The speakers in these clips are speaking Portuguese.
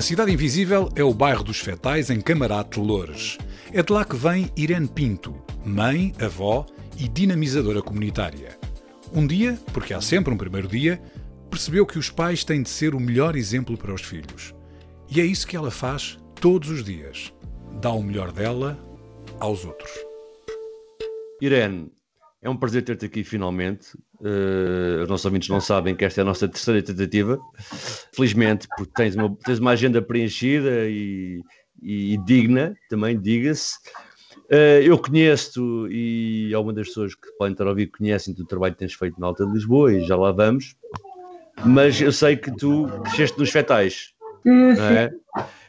A Cidade Invisível é o bairro dos Fetais, em Camarate, Loures. É de lá que vem Irene Pinto, mãe, avó e dinamizadora comunitária. Um dia, porque há sempre um primeiro dia, percebeu que os pais têm de ser o melhor exemplo para os filhos. E é isso que ela faz todos os dias. Dá o melhor dela aos outros. Irene, é um prazer ter-te aqui finalmente. Uh, os nossos ouvintes não sabem que esta é a nossa terceira tentativa. Felizmente, porque tens uma, tens uma agenda preenchida e, e, digna, também, diga-se. Uh, eu conheço-te e algumas das pessoas que podem estar a ouvir conhecem-te o trabalho que tens feito na Alta de Lisboa e já lá vamos. Mas eu sei que tu cresceste nos fetais, é?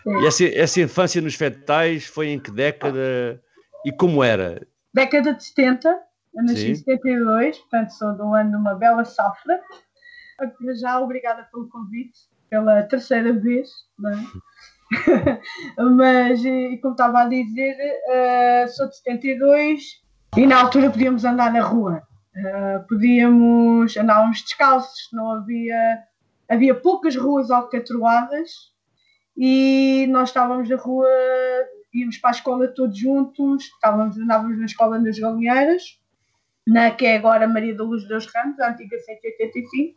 E essa, essa infância nos fetais foi em que década e como era? Década de 70, eu nasci em 72, portanto sou de um ano de uma bela safra. Já obrigada pelo convite, pela terceira vez, não é? Mas, e como estava a dizer, uh, sou de 72 e na altura podíamos andar na rua. Uh, podíamos, andávamos descalços, não havia, havia poucas ruas alcatroadas e nós estávamos na rua, íamos para a escola todos juntos, estávamos, andávamos na escola nas Galinheiras, na que é agora Maria da Luz Deus Ramos, a antiga 185.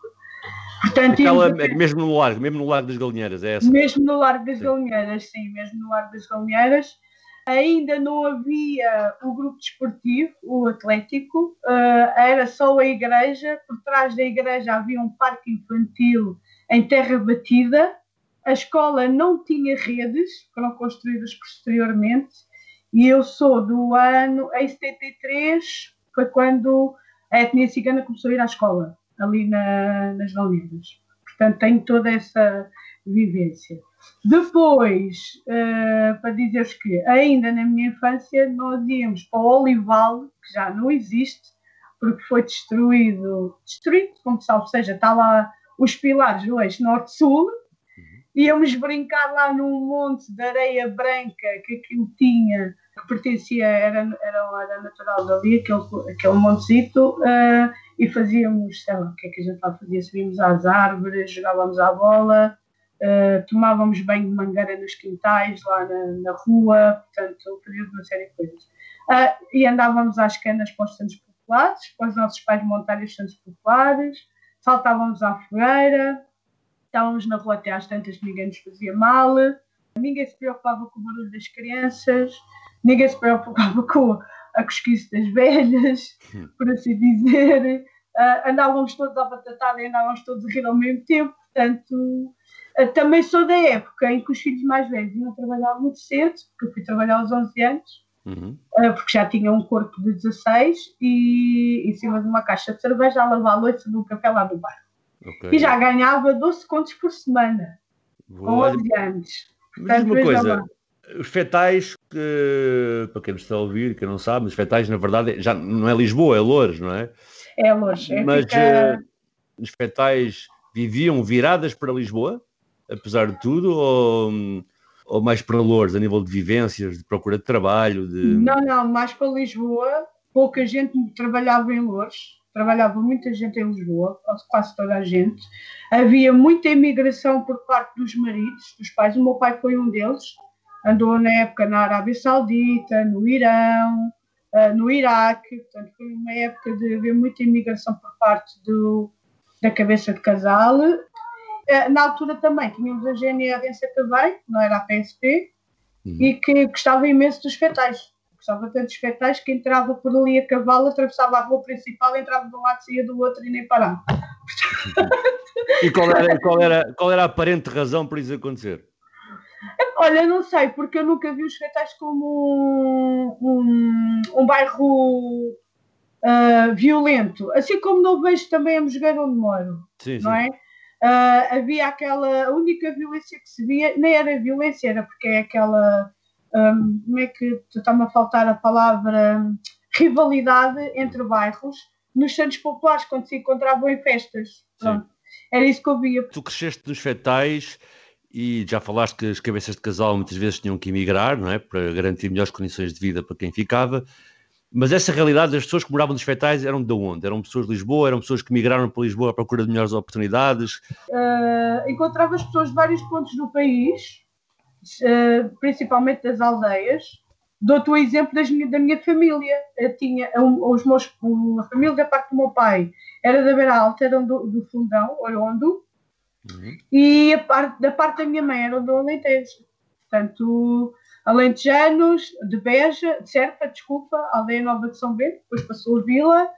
Portanto, Aquela, é mesmo no largo, mesmo no largo das Galinheiras, é essa? Mesmo no largo das sim. Galinheiras, sim, mesmo no largo das Galinheiras. Ainda não havia o grupo desportivo, o Atlético, uh, era só a igreja. Por trás da igreja havia um parque infantil em terra batida. A escola não tinha redes, foram construídas posteriormente. E eu sou do ano, em 73, foi quando a etnia cigana começou a ir à escola, ali na, nas Galinhas. Portanto, tenho toda essa vivência. Depois, uh, para dizer que ainda na minha infância nós íamos para o Olival, que já não existe, porque foi destruído, destruído, como salvo seja, está lá os pilares do eixo norte-sul, íamos brincar lá num monte de areia branca que aquilo tinha que pertencia, era, era, era natural dali, aquele, aquele montezito, uh, e fazíamos, sei lá, o que é que a gente lá fazia? Subíamos às árvores, jogávamos à bola, uh, tomávamos banho de mangueira nos quintais, lá na, na rua, portanto, fazíamos uma série de coisas. Uh, e andávamos às canas para os Santos Populares, para os nossos pais montarem os Santos Populares, saltávamos à fogueira, estávamos na rua até às tantas, ninguém nos fazia mal, ninguém se preocupava com o barulho das crianças, ninguém se preocupava com a cosquice das velhas, por assim dizer. Uh, andávamos todos à batatada e andávamos todos a rir ao mesmo tempo, portanto, uh, também sou da época em que os filhos mais velhos iam trabalhar muito cedo, porque eu fui trabalhar aos 11 anos, uhum. uh, porque já tinha um corpo de 16 e em cima de uma caixa de cerveja a lavar a louça no café lá do bar. Okay. E já ganhava 12 contos por semana, com 11 anos. Portanto, uma coisa, os fetais, que, para quem me está a ouvir, que não sabe, os fetais, na verdade, já não é Lisboa, é Loures, não é? É Loures. É Mas fica... uh, os fetais viviam viradas para Lisboa, apesar de tudo, ou, ou mais para Loures, a nível de vivências, de procura de trabalho? De... Não, não, mais para Lisboa. Pouca gente trabalhava em Loures, trabalhava muita gente em Lisboa, quase toda a gente. Havia muita imigração por parte dos maridos, dos pais. O meu pai foi um deles andou na época na Arábia Saudita, no Irão, uh, no Iraque, portanto foi uma época de haver muita imigração por parte do, da cabeça de casal. Uh, na altura também tínhamos a GNR também, não era a PSP, uhum. e que gostava imenso dos fetais. Gostava tanto dos fetais que entrava por ali a cavalo, atravessava a rua principal, entrava de um lado, saía do outro e nem parava. e qual era, qual, era, qual era a aparente razão para isso acontecer? Olha, não sei, porque eu nunca vi os Fetais como um, um, um bairro uh, violento, assim como não vejo também a Mosgueira onde moro, sim, não sim. é? Uh, havia aquela, a única violência que se via, nem era violência, era porque é aquela, um, como é que está-me a faltar a palavra, rivalidade entre bairros, nos Santos Populares, quando se encontravam em festas. Pronto. Era isso que eu via. Tu cresceste nos fetais e já falaste que as cabeças de casal muitas vezes tinham que emigrar, não é? Para garantir melhores condições de vida para quem ficava. Mas essa realidade das pessoas que moravam nos fetais eram de onde? Eram pessoas de Lisboa? Eram pessoas que migraram para Lisboa à procura de melhores oportunidades? Uh, encontrava as pessoas de vários pontos do país, uh, principalmente das aldeias. Dou-te o exemplo das, da minha família. Eu tinha um, os meus, a família da parte do meu pai era da Beira Alta, eram do, do Fundão, Orondo, uhum. e a parte, da parte da minha mãe eram do Alentejo. Portanto, alentejanos, de Beja, de Serpa, desculpa, Aldeia Nova de São Bento, depois passou a Vila.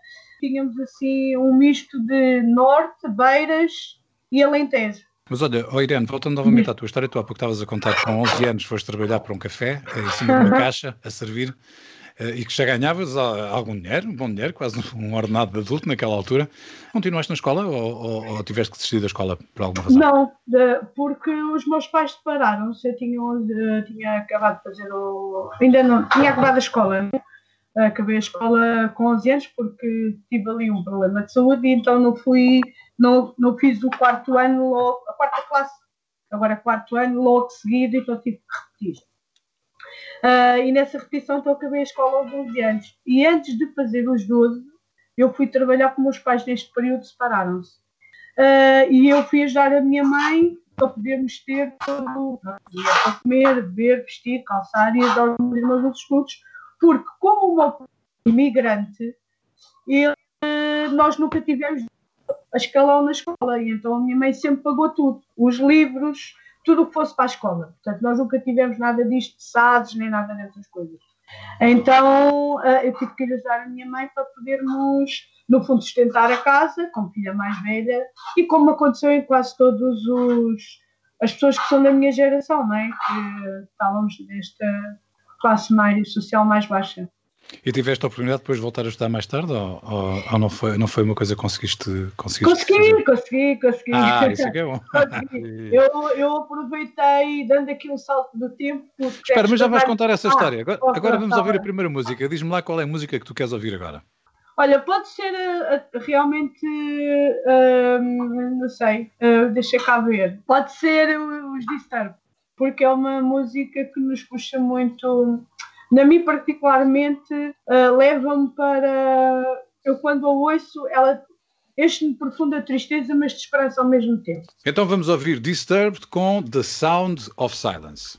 Tínhamos assim um misto de Norte, Beiras e Alentejo. Mas olha, oh Irene, voltando novamente à tua história, tu há pouco estavas a contar que com 11 anos foste trabalhar para um café, em cima de uma caixa, a servir. Eh, e que já ganhavas algum dinheiro, um bom dinheiro, quase um ordenado de adulto naquela altura. Continuaste na escola ou, ou, ou tiveste que desistir da escola por alguma razão? Não, porque os meus pais separaram-se. Eu tinha, eh, tinha acabado de fazer o. Ainda não, tinha acabado a escola. Né? Acabei a escola com 11 anos porque tive ali um problema de saúde e então não fui, não, não fiz o quarto ano logo, a quarta classe, agora quarto ano logo seguido, então tive que repetir. Uh, e nessa repetição então acabei a escola aos 12 anos. E antes de fazer os 12, eu fui trabalhar com meus pais neste período, separaram-se. Uh, e eu fui ajudar a minha mãe para podermos ter tudo para comer, beber, vestir, calçar e ajudar os meus outros estudos, porque como o meu imigrante, ele, nós nunca tivemos a escalão na escola, e então a minha mãe sempre pagou tudo, os livros, tudo o que fosse para a escola. Portanto, nós nunca tivemos nada disto de SADs, nem nada dessas coisas. Então, eh, eu tive que ajudar a minha mãe para podermos, no fundo, sustentar a casa, como filha mais velha, e como aconteceu em quase todos os as pessoas que são da minha geração, não é? Que estávamos nesta classe mais, social mais baixa. E tiveste a oportunidade depois de voltar a estudar mais tarde ou, ou, ou, não, foi, não foi uma coisa que conseguiste, conseguiste Consegui, fazer? consegui, consegui. Ah, isso é que é bom. eu, eu aproveitei dando aqui um salto do tempo. Espera, mas já vais contar essa ah, história. Agora, agora vamos ouvir a primeira música. Diz-me lá qual é a música que tu queres ouvir agora. Olha, pode ser uh, realmente, uh, não sei, uh, deixa cá ver. Pode ser os Disturb, porque é uma música que nos puxa muito na mim particularmente uh, leva-me para eu quando a ouço ela de profunda tristeza mas de esperança ao mesmo tempo. Então vamos ouvir Disturbed com The Sound of Silence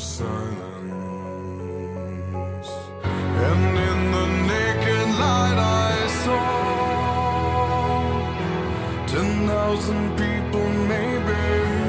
silence. And in the naked light I saw ten thousand people, maybe.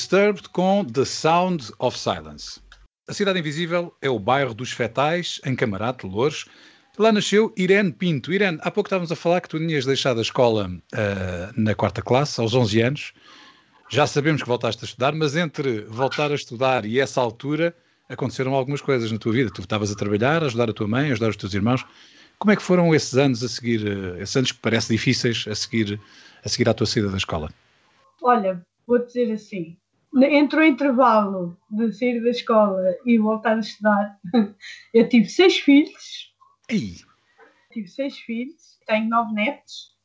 Disturbed com The Sound of Silence. A Cidade Invisível é o bairro dos Fetais, em Camarate, Louros. Lá nasceu Irene Pinto. Irene, há pouco estávamos a falar que tu tinhas deixado a escola uh, na quarta classe, aos 11 anos. Já sabemos que voltaste a estudar, mas entre voltar a estudar e essa altura aconteceram algumas coisas na tua vida. Tu estavas a trabalhar, a ajudar a tua mãe, a ajudar os teus irmãos. Como é que foram esses anos a seguir, uh, esses anos que parecem difíceis a seguir, a seguir à tua saída da escola? Olha, vou dizer assim, entre o intervalo de sair da escola e voltar a estudar, eu tive seis filhos. Ei. Tive seis filhos, tenho nove netos.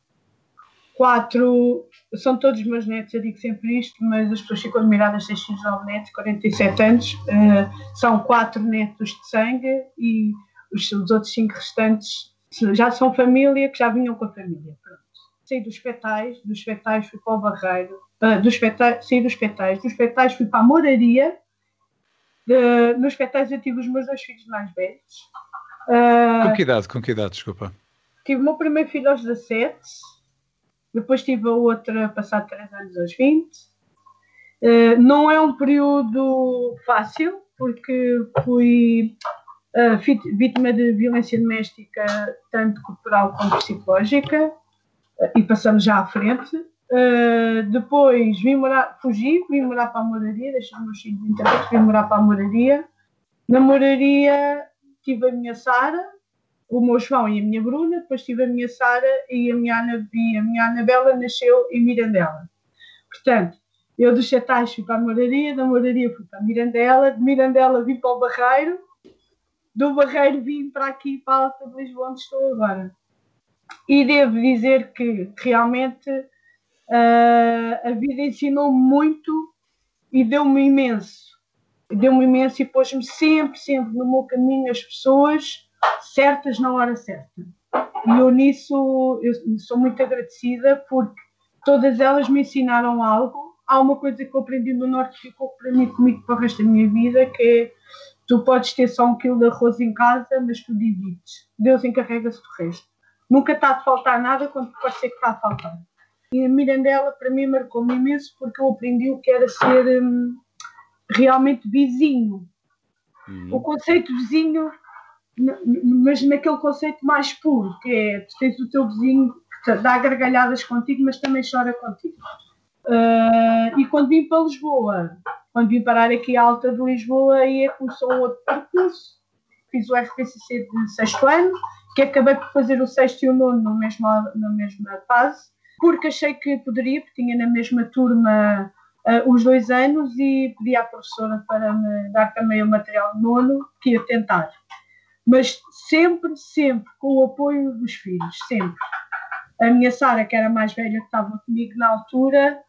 Quatro, são todos meus netos, eu digo sempre isto, mas as pessoas ficam admiradas, seis filhos, nove netos, 47 anos. Uh, são quatro netos de sangue e os, os outros cinco restantes já são família, que já vinham com a família. Pronto. Saí dos petais, dos petais fui para o Barreiro, uh, dos petais, saí dos petais, dos petais fui para a moraria, de, nos petais eu tive os meus dois filhos mais velhos. Uh, com que idade? Com que idade, desculpa? Tive o meu primeiro filho aos 17, depois tive a outra passado 3 anos aos 20. Uh, não é um período fácil, porque fui uh, vítima de violência doméstica, tanto corporal como psicológica, e passamos já à frente. Uh, depois vim morar, fugi, vim morar para a moraria, deixei meus filhos de internet, vim morar para a moraria. Na moraria tive a minha Sara, o meu João e a minha Bruna, depois tive a minha Sara e a minha, Ana, e a minha Anabela nasceu em Mirandela. Portanto, eu dos Chatais fui para a moraria, da moraria fui para a Mirandela, de Mirandela vim para o Barreiro, do Barreiro vim para aqui, para a Alta de Lisboa, onde estou agora. E devo dizer que realmente Uh, a vida ensinou-me muito e deu-me imenso. Deu-me imenso e pôs-me sempre, sempre no meu caminho as pessoas certas na hora certa. E eu nisso eu sou muito agradecida porque todas elas me ensinaram algo. Há uma coisa que eu aprendi no Norte que ficou para mim comigo para o resto da minha vida, que é tu podes ter só um quilo de arroz em casa, mas tu divides. Deus encarrega-se do resto. Nunca está a faltar nada quando ser que está a faltar. E a Mirandela, para mim, marcou-me imenso porque eu aprendi o que era ser hum, realmente vizinho. Uhum. O conceito vizinho, mas naquele conceito mais puro, que é tu tens o teu vizinho que dá gargalhadas contigo, mas também chora contigo. Uh, e quando vim para Lisboa, quando vim parar aqui à Alta de Lisboa, aí é começou um outro percurso. Fiz o RPCC de sexto ano, que acabei por fazer o sexto e o nono na mesma, na mesma fase porque achei que poderia, porque tinha na mesma turma uh, os dois anos e pedi à professora para me dar também o material nono, que ia tentar. Mas sempre, sempre com o apoio dos filhos, sempre. A minha Sara, que era mais velha, que estava comigo na altura,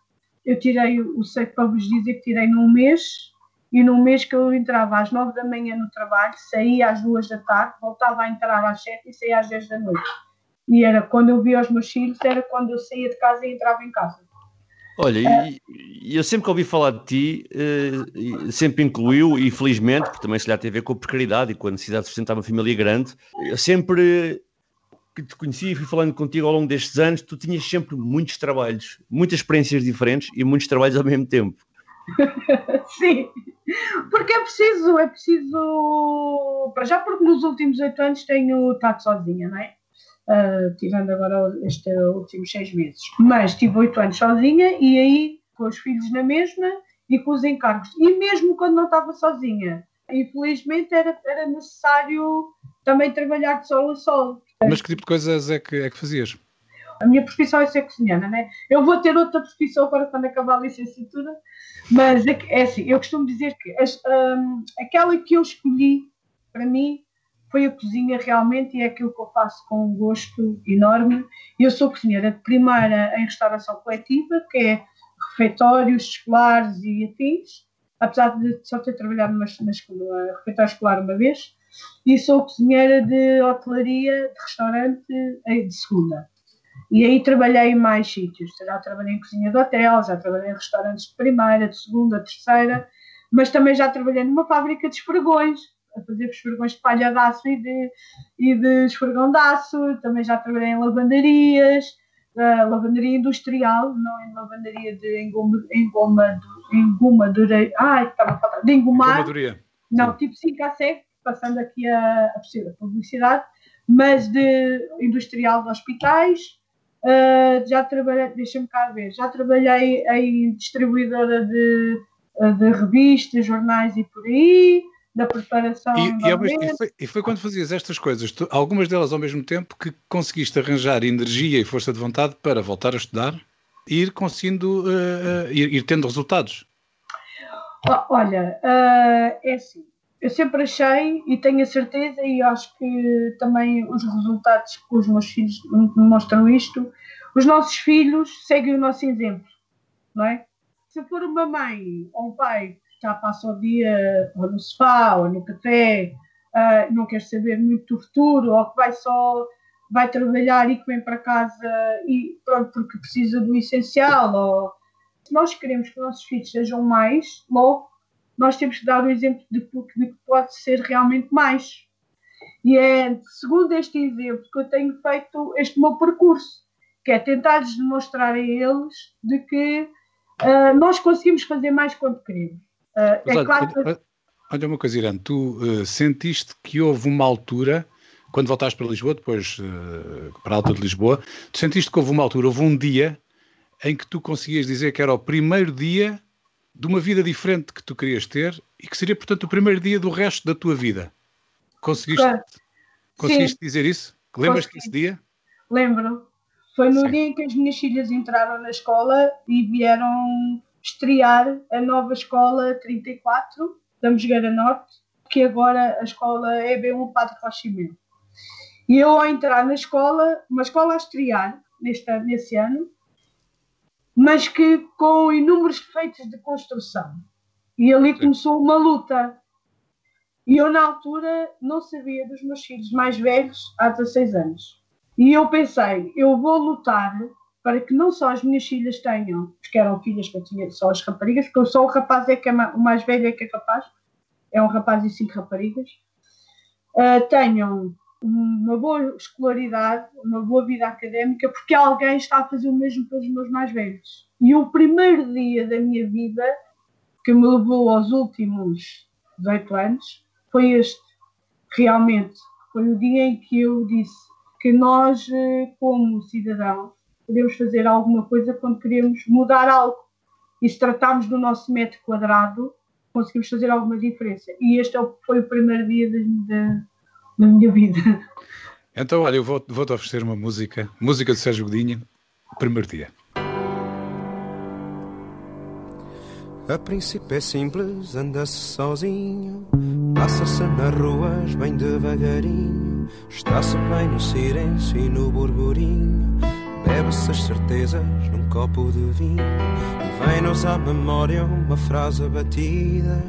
eu tirei o seco para vos dizer que tirei num mês, e num mês que eu entrava às nove da manhã no trabalho, saía às duas da tarde, voltava a entrar às sete e saía às dez da noite. E era quando eu via os meus filhos, era quando eu saía de casa e entrava em casa. Olha, e, e eu sempre que ouvi falar de ti, eh, sempre incluiu, e felizmente, porque também se lhe tem a ver com a precariedade e com a necessidade de sustentar uma família grande, eu sempre que te conheci e fui falando contigo ao longo destes anos, tu tinhas sempre muitos trabalhos, muitas experiências diferentes e muitos trabalhos ao mesmo tempo. Sim, porque é preciso, é preciso, para já porque nos últimos oito anos tenho estado sozinha, não é? Uh, tirando agora estes últimos seis meses. Mas tive oito anos sozinha e aí com os filhos na mesma e com os encargos. E mesmo quando não estava sozinha, infelizmente era, era necessário também trabalhar de sol a sol. Mas que tipo de coisas é que, é que fazias? A minha profissão é ser cozinhana, né? Eu vou ter outra profissão agora quando acabar a licenciatura, mas é, é assim, eu costumo dizer que as, um, aquela que eu escolhi para mim foi a cozinha realmente e é aquilo que eu faço com um gosto enorme. Eu sou cozinheira de primeira em restauração coletiva, que é refeitórios escolares e afins, apesar de só ter trabalhado numa, refeitório escolar uma vez, e sou cozinheira de hotelaria de restaurante de segunda. E aí trabalhei em mais sítios. Já trabalhei em cozinha de hotel, já trabalhei em restaurantes de primeira, de segunda, terceira, mas também já trabalhei numa fábrica de esfregões, a fazer esfregões de palha de aço e de, e de esfregão de aço. Também já trabalhei em lavandarias, uh, lavandaria industrial, não em lavandaria de engoma, engoma, engoma de, ai, estava a faltar, de engomar. Não, tipo 5 a 7, passando aqui a, a publicidade, mas de industrial de hospitais. Uh, já trabalhei, deixa-me cá ver, já trabalhei em distribuidora de, de revistas, jornais e por aí, da preparação. E, e, e, foi, e, foi, quando fazias estas coisas, tu, algumas delas ao mesmo tempo, que conseguiste arranjar energia e força de vontade para voltar a estudar e ir conseguindo, uh, uh, ir, ir, tendo resultados? Olha, uh, é assim. Eu sempre achei e tenho a certeza, e acho que também os resultados que os meus filhos mostram isto, os nossos filhos seguem o nosso exemplo, não é? Se for uma mãe ou um pai já passa o dia ou no sofá ou no café, uh, não quer saber muito do futuro, ou que vai só vai trabalhar e que vem para casa e pronto, porque precisa do essencial, ou se nós queremos que os nossos filhos sejam mais, logo nós temos que dar o exemplo de, de que pode ser realmente mais. E é segundo este exemplo que eu tenho feito este meu percurso, que é tentar-lhes demonstrar a eles de que uh, nós conseguimos fazer mais quando queremos. Uh, é olha, claro que... olha, uma coisa, Irã, tu uh, sentiste que houve uma altura, quando voltaste para Lisboa, depois uh, para a Alta de Lisboa, tu sentiste que houve uma altura, houve um dia em que tu conseguias dizer que era o primeiro dia de uma vida diferente que tu querias ter e que seria, portanto, o primeiro dia do resto da tua vida. Conseguiste, claro. conseguiste dizer isso? Lembras-te desse dia? Lembro. Foi no Sim. dia em que as minhas filhas entraram na escola e vieram estrear a nova escola 34 da Mosgueira Norte, que agora a escola é B1 Padre Rochimento. E eu ao entrar na escola, uma escola a estrear neste, nesse ano, mas que com inúmeros defeitos de construção. E ali começou uma luta. E eu, na altura, não sabia dos meus filhos mais velhos há 16 anos. E eu pensei, eu vou lutar para que não só as minhas filhas tenham, porque eram filhas que eu tinha, só as raparigas, porque só o rapaz é que é o mais velho é que é capaz, é um rapaz e cinco raparigas, uh, tenham uma boa escolaridade, uma boa vida académica, porque alguém está a fazer o mesmo pelos meus mais velhos. E o primeiro dia da minha vida, que me levou aos últimos 18 anos, foi este. Realmente, foi o dia em que eu disse que nós, eh, como cidadãos, podemos fazer alguma coisa quando queremos mudar algo. E se tratarmos do nosso metro quadrado, conseguimos fazer alguma diferença. E este é foi o primeiro dia da, da minha vida. Então, olha, eu vou-te vou oferecer uma música, música de Sérgio Godinho, primeiro dia. A princípio é simples, anda-se sozinho, passa-se nas ruas bem devagarinho, está-se bem no silêncio e no burburinho bebe-se as certezas num copo de vinho e vem-nos à memória uma frase batida.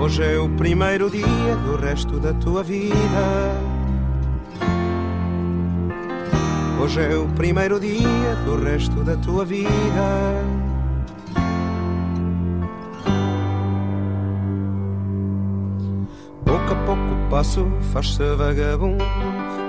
Hoje é o primeiro dia do resto da tua vida. Hoje é o primeiro dia do resto da tua vida. Pouco a pouco o passo faz-se vagabundo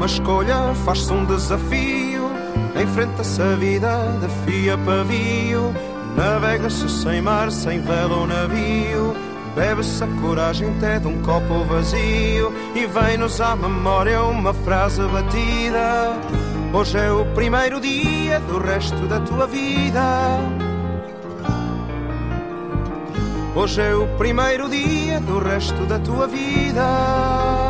Uma escolha faz-se um desafio. Enfrenta-se a vida de fio a pavio. Navega-se sem mar, sem vela ou navio. Bebe-se a coragem até de um copo vazio. E vem-nos à memória uma frase batida. Hoje é o primeiro dia do resto da tua vida. Hoje é o primeiro dia do resto da tua vida.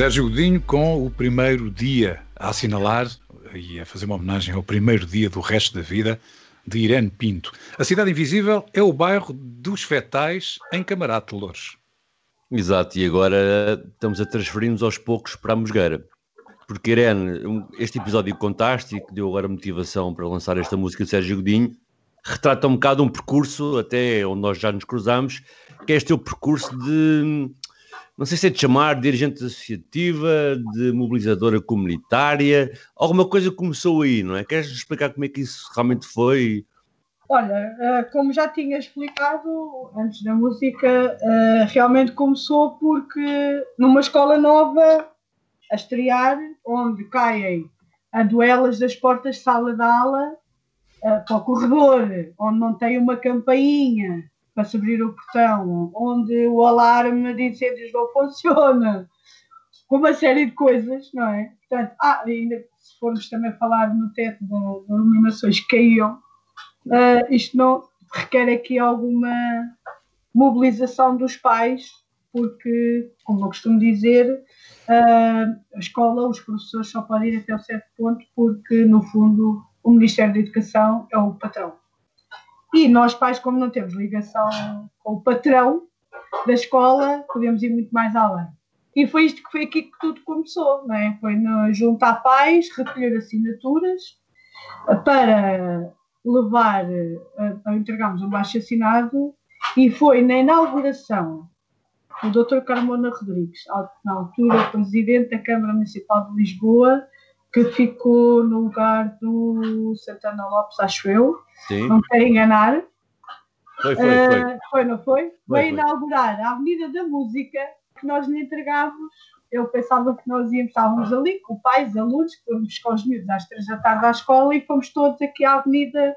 Sérgio Godinho com o primeiro dia a assinalar e a fazer uma homenagem ao primeiro dia do resto da vida de Irene Pinto. A Cidade Invisível é o bairro dos Fetais em Camarate de Louros. Exato, e agora estamos a transferir-nos aos poucos para a Mosgueira. Porque, Irene, este episódio e que deu agora motivação para lançar esta música de Sérgio Godinho, retrata um bocado um percurso, até onde nós já nos cruzamos, que é este teu percurso de não sei se é de chamar dirigente associativa, de mobilizadora comunitária, alguma coisa começou aí, não é? Queres explicar como é que isso realmente foi? Olha, eh, como já tinha explicado antes da música, eh, realmente começou porque numa escola nova a estrear, onde caem a duelas das portas de sala de aula eh, para o corredor, onde não tem uma campainha, para se abrir o portão, onde o alarme de incêndios não funciona, com uma série de coisas, não é? portanto, ah, ainda se formos também falar no teto das iluminações que caíam, uh, isto não requer aqui alguma mobilização dos pais, porque, como eu costumo dizer, uh, a escola, os professores só podem ir até um certo ponto, porque, no fundo, o Ministério da Educação é o patrão. E nós, pais, como não temos ligação com o patrão da escola, podemos ir muito mais além. E foi isto que foi aqui que tudo começou, não é? Foi no, juntar pais, recolher assinaturas para levar, a, a entregarmos um baixo assinado e foi na inauguração do Dr. Carmona Rodrigues, na altura presidente da Câmara Municipal de Lisboa, que ficou no lugar do Santana Lopes, acho eu, Sim. não quero enganar. Foi, foi, foi. Uh, foi não foi? foi Veio inaugurar a Avenida da Música, que nós lhe entregávamos. Eu pensava que nós íamos, estávamos ali com pais, alunos, que fomos com os miúdos às três da tarde à escola e fomos todos aqui à Avenida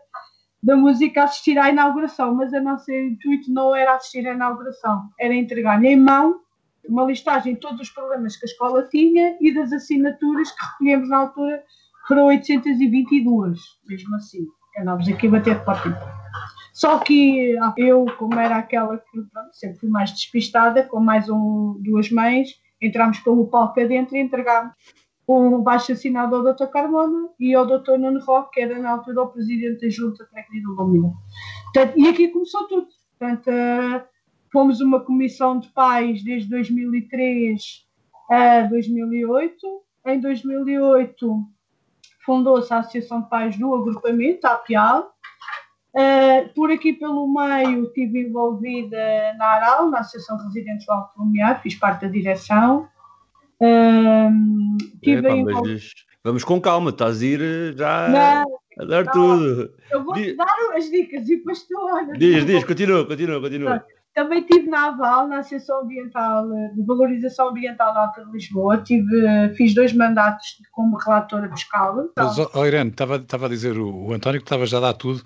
da Música assistir à inauguração, mas o nosso intuito não era assistir à inauguração, era entregar em mão uma listagem de todos os problemas que a escola tinha e das assinaturas que recolhemos na altura foram 822, mesmo assim. Andávamos aqui a bater de porta Só que eu, como era aquela que pronto, sempre fui mais despistada, com mais um, duas mães, entramos pelo palco adentro e entregámos um baixo assinado ao Dr. Carmona e ao Dr. Nuno Roque, que era na altura o presidente da Junta Técnica do Lomina. E aqui começou tudo. Portanto, uh, fomos uma comissão de pais desde 2003 a 2008. Em 2008 fundou-se a Associação de Pais do Agrupamento, a APIAL. Uh, por aqui pelo meio estive envolvida na ARAL, na Associação de Residentes do Alto Lumiar, fiz parte da direção. Uh, tive Epa, envolvida... Vamos com calma, estás a ir eh, já não, a dar não, tudo. Eu vou-te dar as dicas e depois tu olhas. Diz, diz, continua, continua, continua. Também estive na AVAL, na Associação Ambiental, de Valorização Ambiental da Alta de Lisboa. Tive, fiz dois mandatos como relatora fiscal. Mas, oh, Irene, estava a dizer o, o António que estava já a dar tudo.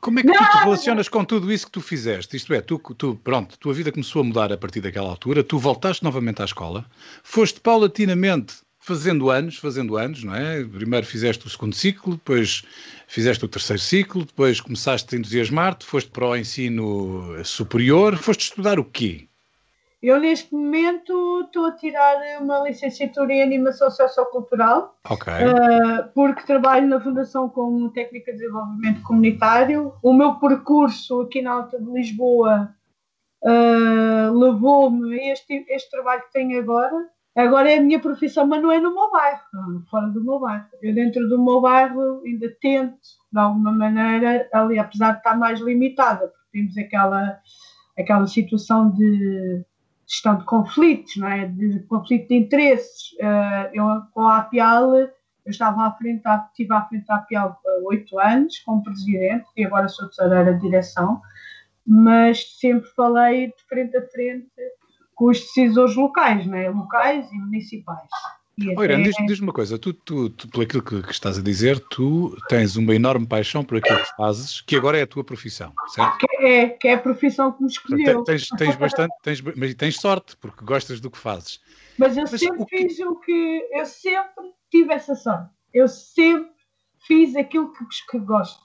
Como é que não, tu te relacionas não. com tudo isso que tu fizeste? Isto é, tu, tu, pronto, tua vida começou a mudar a partir daquela altura, tu voltaste novamente à escola, foste paulatinamente fazendo anos, fazendo anos, não é? Primeiro fizeste o segundo ciclo, depois fizeste o terceiro ciclo, depois começaste a entusiasmar-te, foste para o ensino superior, foste estudar o quê? Eu neste momento estou a tirar uma licenciatura em animação sociocultural, okay. uh, porque trabalho na Fundação como técnica de desenvolvimento comunitário. O meu percurso aqui na Alta de Lisboa uh, levou-me a este, este trabalho que tenho agora, Agora é a minha profissão, mas não é no meu bairro, fora do meu bairro. Eu dentro do meu bairro ainda tento, de alguma maneira, ali, apesar de estar mais limitada, porque temos aquela, aquela situação de gestão de conflitos, não é? de conflito de interesses. Eh, eu, com a APIAL, eu estava à frente, estive à frente da APIAL há oito anos, como presidente, e agora sou tesoureira de direção, mas sempre falei de frente a frente com os decisores locais, né? locais e municipais. E até... Irene, diz-me diz uma coisa, tu, tu, tu por aquilo que, que, estás a dizer, tu tens uma enorme paixão por aquilo que fazes, que agora é a tua profissão, certo? Que é, que é a profissão que me escolheu. Tens, tens bastante, tens, mas tens sorte, porque gostas do que fazes. Mas eu mas sempre o que... fiz o que, eu sempre tive essa sorte, eu sempre fiz aquilo que, que gosto.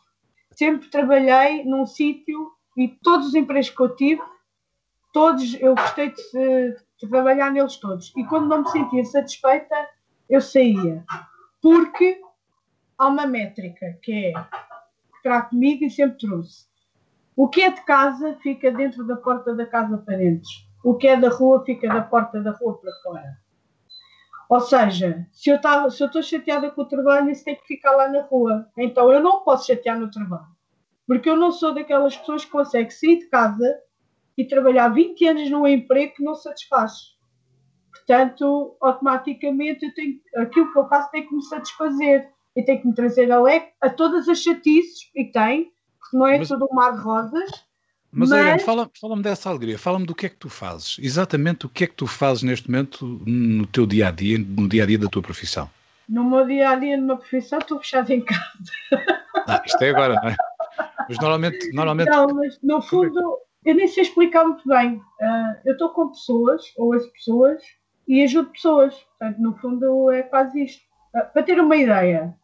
Sempre trabalhei num sítio e todos os empregos que eu tive todos, eu gostei de, de, trabalhar neles todos. E quando não me sentia satisfeita, eu saía. Porque há uma métrica que é que terá comigo e sempre trouxe. O que é de casa fica dentro da porta da casa para dentro. O que é da rua fica da porta da rua para fora. Ou seja, se eu estou chateada com o trabalho, isso tem que ficar lá na rua. Então eu não posso chatear no trabalho. Porque eu não sou daquelas pessoas que conseguem sair de casa e trabalhar 20 anos num emprego que não satisfaz. Portanto, automaticamente eu tenho, aquilo que eu faço tem que me satisfazer e tem que me trazer alegre a todas as chatices, e tem, porque não é mas, tudo um mar de rosas. Mas, mas... fala-me fala dessa alegria, fala-me do que é que tu fazes, exatamente o que é que tu fazes neste momento no teu dia a dia, no dia a dia da tua profissão. No meu dia a dia, numa profissão, estou fechada em casa. Ah, isto é agora, não é? Mas normalmente. normalmente... Não, mas no fundo, eu nem sei explicar muito bem. Uh, eu estou com pessoas, ou as pessoas, e ajudo pessoas. Portanto, no fundo, é quase isto. para ter uma ideia,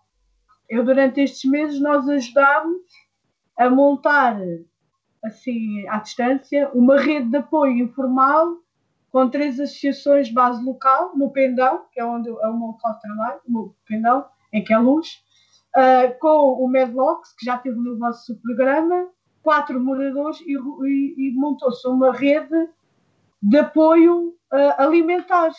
eu durante estes meses nós ajudámos a montar assim à distância uma rede de apoio informal com três associações de base local no Pendão, que é onde é o meu local de trabalho, no Pendão, em que é luz, uh, com o Medlocks, que já teve no vosso programa, quatro moradores e, e, e montou-se uma rede de apoio uh, alimentar,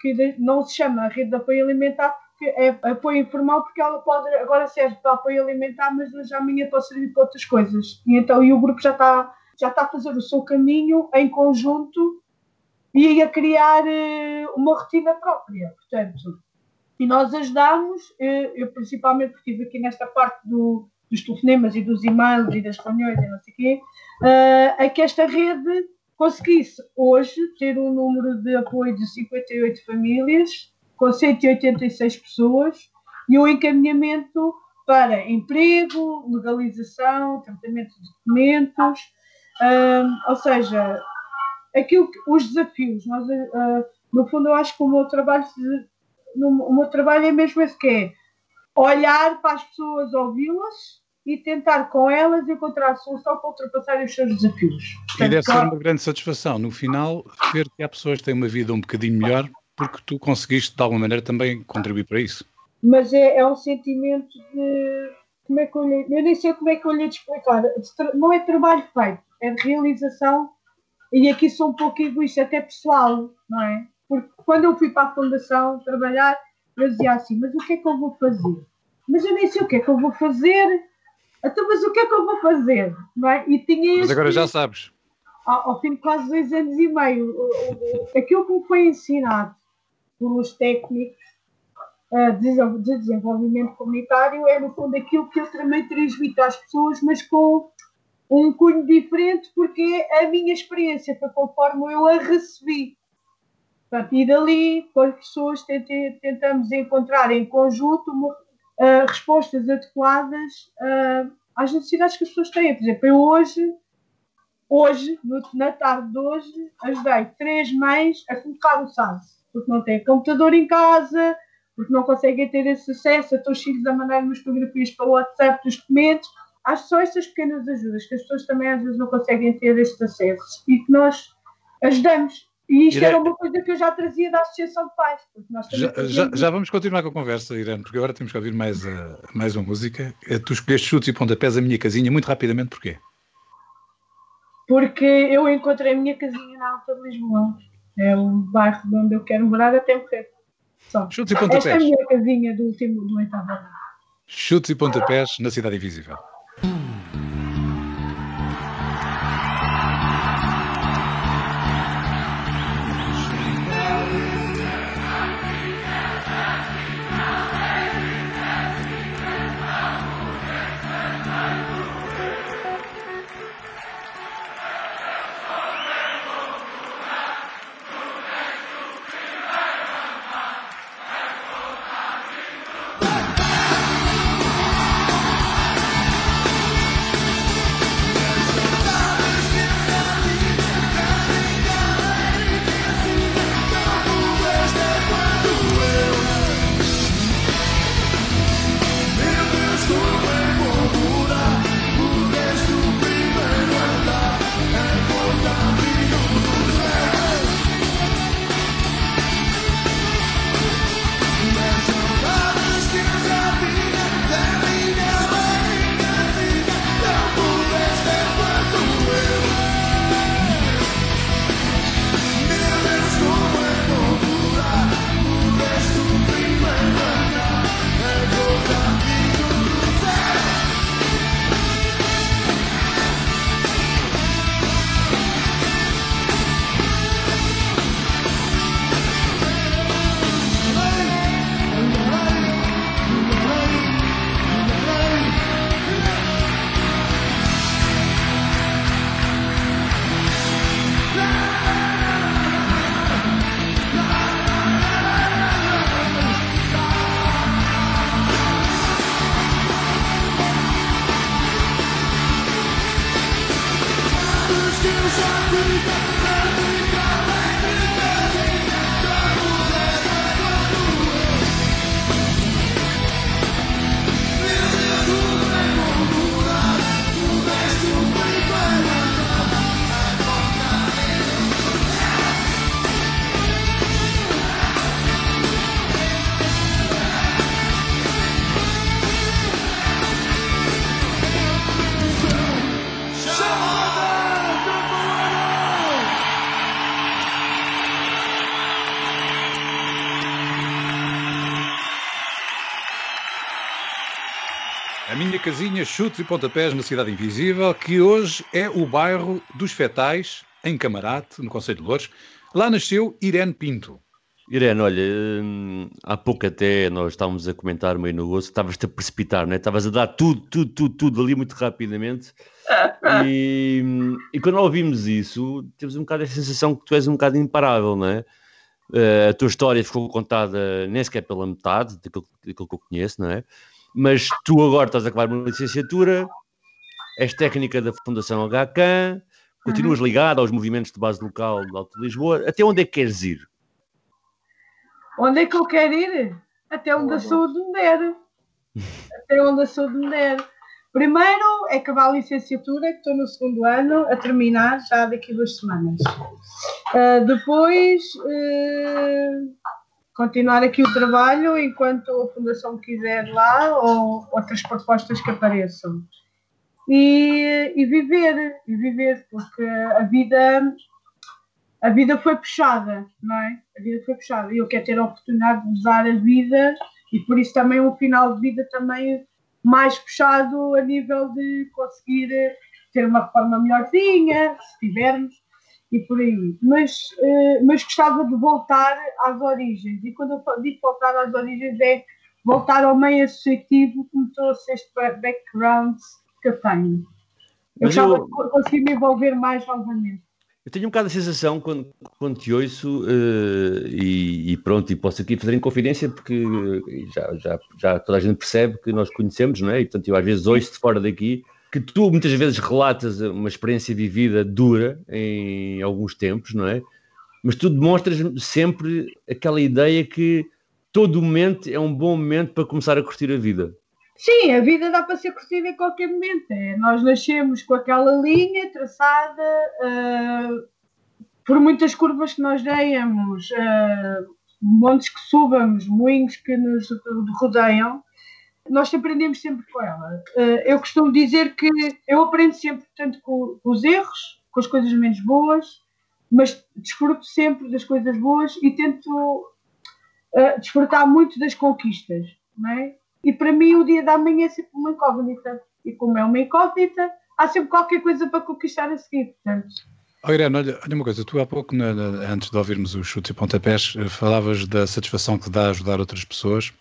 que não se chama rede de apoio alimentar porque é apoio informal, porque ela pode agora serve para apoio alimentar, mas hoje amanhã pode servir para outras coisas. E então e o grupo já está já está a fazer o seu caminho em conjunto e a criar uh, uma rotina própria, portanto. E nós ajudamos, eu, eu principalmente estive aqui nesta parte do, dos telefonemas e dos e-mails e das reuniões e não sei o quê, uh, a que esta rede conseguisse hoje ter um número de apoio de 58 famílias, com 186 pessoas, e um encaminhamento para emprego, legalização, tratamento de documentos, uh, ou seja, aquilo que, os desafios. Nós, uh, no fundo, eu acho que o meu trabalho, o meu trabalho é mesmo esse que é olhar para as pessoas, ouvi-las e tentar com elas encontrar a solução para ultrapassar os seus desafios. Portanto, e deve ser uma grande satisfação, no final, ver que há pessoas que têm uma vida um bocadinho melhor porque tu conseguiste, de alguma maneira, também contribuir para isso. Mas é, é um sentimento de. Como é que eu, lhe, eu nem sei como é que eu lhe explicar. Não é trabalho feito, é de realização. E aqui sou um pouco egoísta, até pessoal, não é? Porque quando eu fui para a Fundação trabalhar, eu dizia assim: Mas o que é que eu vou fazer? Mas eu nem sei o que é que eu vou fazer então, mas o que é que eu vou fazer? Não é? E tinha mas agora já sabes. Ao, ao, fim de quase dois anos e meio, aquilo que me foi ensinado pelos técnicos uh, de desenvolvimento comunitário é, no fundo, aquilo que eu também transmito às pessoas, mas com um cunho diferente, porque a minha experiência foi conforme eu a recebi. Portanto, e dali, com as pessoas, tentamos encontrar em conjunto uma, respostas adequadas uh, às necessidades que as pessoas têm. Por exemplo, eu hoje, hoje no, na tarde de hoje, ajudei três mães a colocar o SAS, porque não têm computador em casa, porque não conseguem ter esse acesso, a teus filhos a mandar umas fotografias para o WhatsApp dos documentos. Acho só essas pequenas ajudas que as pessoas também às vezes não conseguem ter estes acessos e que nós ajudamos. E isto Irene... era uma coisa que eu já trazia da Associação de Pais. Já, já, já, vamos continuar com a conversa, Irene, porque agora temos que ouvir mais, uh, mais uma música. Uh, tu escolheste chutes e pontapés a minha casinha, muito rapidamente, porquê? Porque eu encontrei a minha casinha na Alta de Lisboa. É o bairro onde eu quero morar até morrer. Só. Chutes e pontapés. Esta é a minha casinha do último do oitavo ano. Chutes e pontapés na Cidade Invisível. A minha casinha, chutes e pontapés na Cidade Invisível, que hoje é o bairro dos Fetais, em Camarate, no Conselho de Louros. Lá nasceu Irene Pinto. Irene, olha, hum, há pouco até nós estávamos a comentar meio no gosto, estavas-te a precipitar, não é? Estavas a dar tudo, tudo, tudo, tudo ali muito rapidamente. E, e quando ouvimos isso, temos um bocado a sensação que tu és um bocado imparável, não é? Uh, a tua história ficou contada nem sequer pela metade daquilo, daquilo que eu conheço, não é? Mas tu agora estás a acabar uma licenciatura, és técnica da Fundação HCAN, continuas uhum. ligado aos movimentos de base local do Alto de Lisboa. Até onde é que queres ir? Onde é que eu quero ir? Até onde a saúde me der. Até onde a saúde me der. Primeiro é acabar a licenciatura, que estou no segundo ano, a terminar já daqui a duas semanas. Uh, depois, uh, continuar aqui o trabalho enquanto a Fundação quiser lá ou outras propostas que apareçam. E, e viver, e viver, porque a vida a vida foi puxada, não é? A vida foi puxada. E eu quero ter a oportunidade de usar a vida e por isso também um final de vida também mais puxado a nível de conseguir ter uma reforma melhorzinha, se tivermos, e por aí. Mas, uh, mas gostava de voltar às origens. E quando eu digo voltar às origens é voltar ao meio associativo como trouxe este background que eu tenho. Eu gostava eu... de conseguir me envolver mais novamente. Eu tenho um bocado a sensação quando, quando te ouço uh, e, e, pronto, e posso aqui fazer em confidência porque já, já, já toda a gente percebe que nós conhecemos, não é? E portanto eu às vezes ouço de fora daqui que tu muitas vezes relatas uma experiência vivida dura em alguns tempos, não é? Mas tu demonstras sempre aquela ideia que todo momento é um bom momento para começar a curtir a vida. Sim, a vida dá para ser curtida em qualquer momento. É, nós nascemos com aquela linha traçada uh, por muitas curvas que nós demos, uh, montes que subamos, moinhos que nos rodeiam. Nós aprendemos sempre com ela. Uh, eu costumo dizer que eu aprendo sempre tanto com, os erros, com as coisas menos boas, mas desfruto sempre das coisas boas e tento desfrutar muito das conquistas. Não é? E para mim o dia da manhã é sempre uma incógnita. E como é uma incógnita, há sempre qualquer coisa para conquistar a seguir. Portanto. Oh, Irene, olha, olha uma coisa, tu há pouco, na, na, antes de ouvirmos os chutes e pontapés, eh, falavas da satisfação que dá ajudar outras pessoas.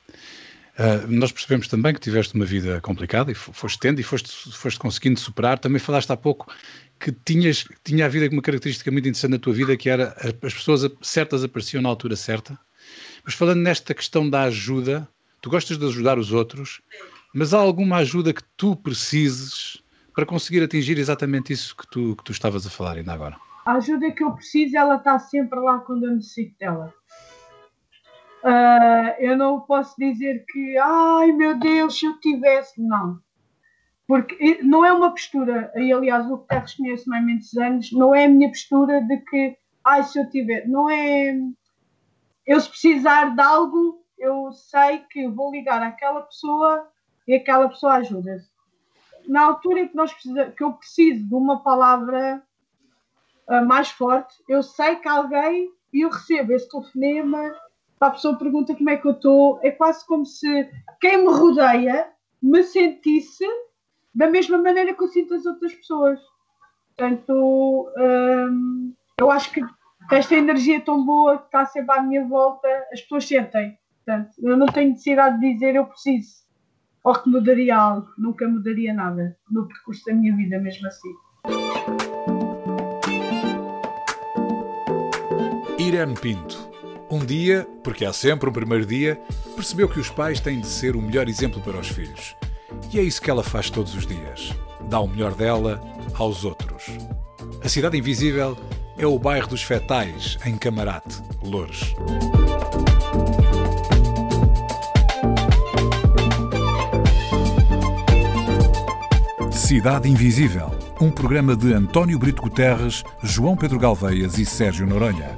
Uh, nós percebemos também que tiveste uma vida complicada e foste tendo e foste, foste conseguindo superar. Também falaste há pouco que tinhas, tinha havido uma característica muito interessante na tua vida que era as pessoas certas apareciam na altura certa. Mas falando nesta questão da ajuda, tu gostas de ajudar os outros, mas há alguma ajuda que tu precises para conseguir atingir exatamente isso que tu, que tu estavas a falar ainda agora? A ajuda que eu preciso, ela está sempre lá quando eu necessito dela. Uh, eu não posso dizer que, ai meu Deus, se eu tivesse, não. Porque não é uma postura, e aliás o Guterres conhece-me há muitos anos, não é a minha postura de que, ai se eu tiver, não é. Eu se precisar de algo, eu sei que vou ligar àquela pessoa e aquela pessoa ajuda-se. Na altura em que, nós precisa, que eu preciso de uma palavra uh, mais forte, eu sei que alguém e eu recebo esse telefonema, a pessoa pergunta como é que eu estou, é quase como se quem me rodeia me sentisse da mesma maneira que eu sinto as outras pessoas. Portanto, hum, eu acho que esta energia tão boa que está sempre à minha volta, as pessoas sentem. Portanto, eu não tenho necessidade de dizer eu preciso ou que mudaria algo, nunca mudaria nada no percurso da minha vida, mesmo assim. Irene Pinto. Um dia, porque há sempre um primeiro dia, percebeu que os pais têm de ser o melhor exemplo para os filhos. E é isso que ela faz todos os dias. Dá o melhor dela aos outros. A Cidade Invisível é o bairro dos Fetais, em Camarate, Louros. Cidade Invisível, um programa de António Brito Guterres, João Pedro Galveias e Sérgio Noronha,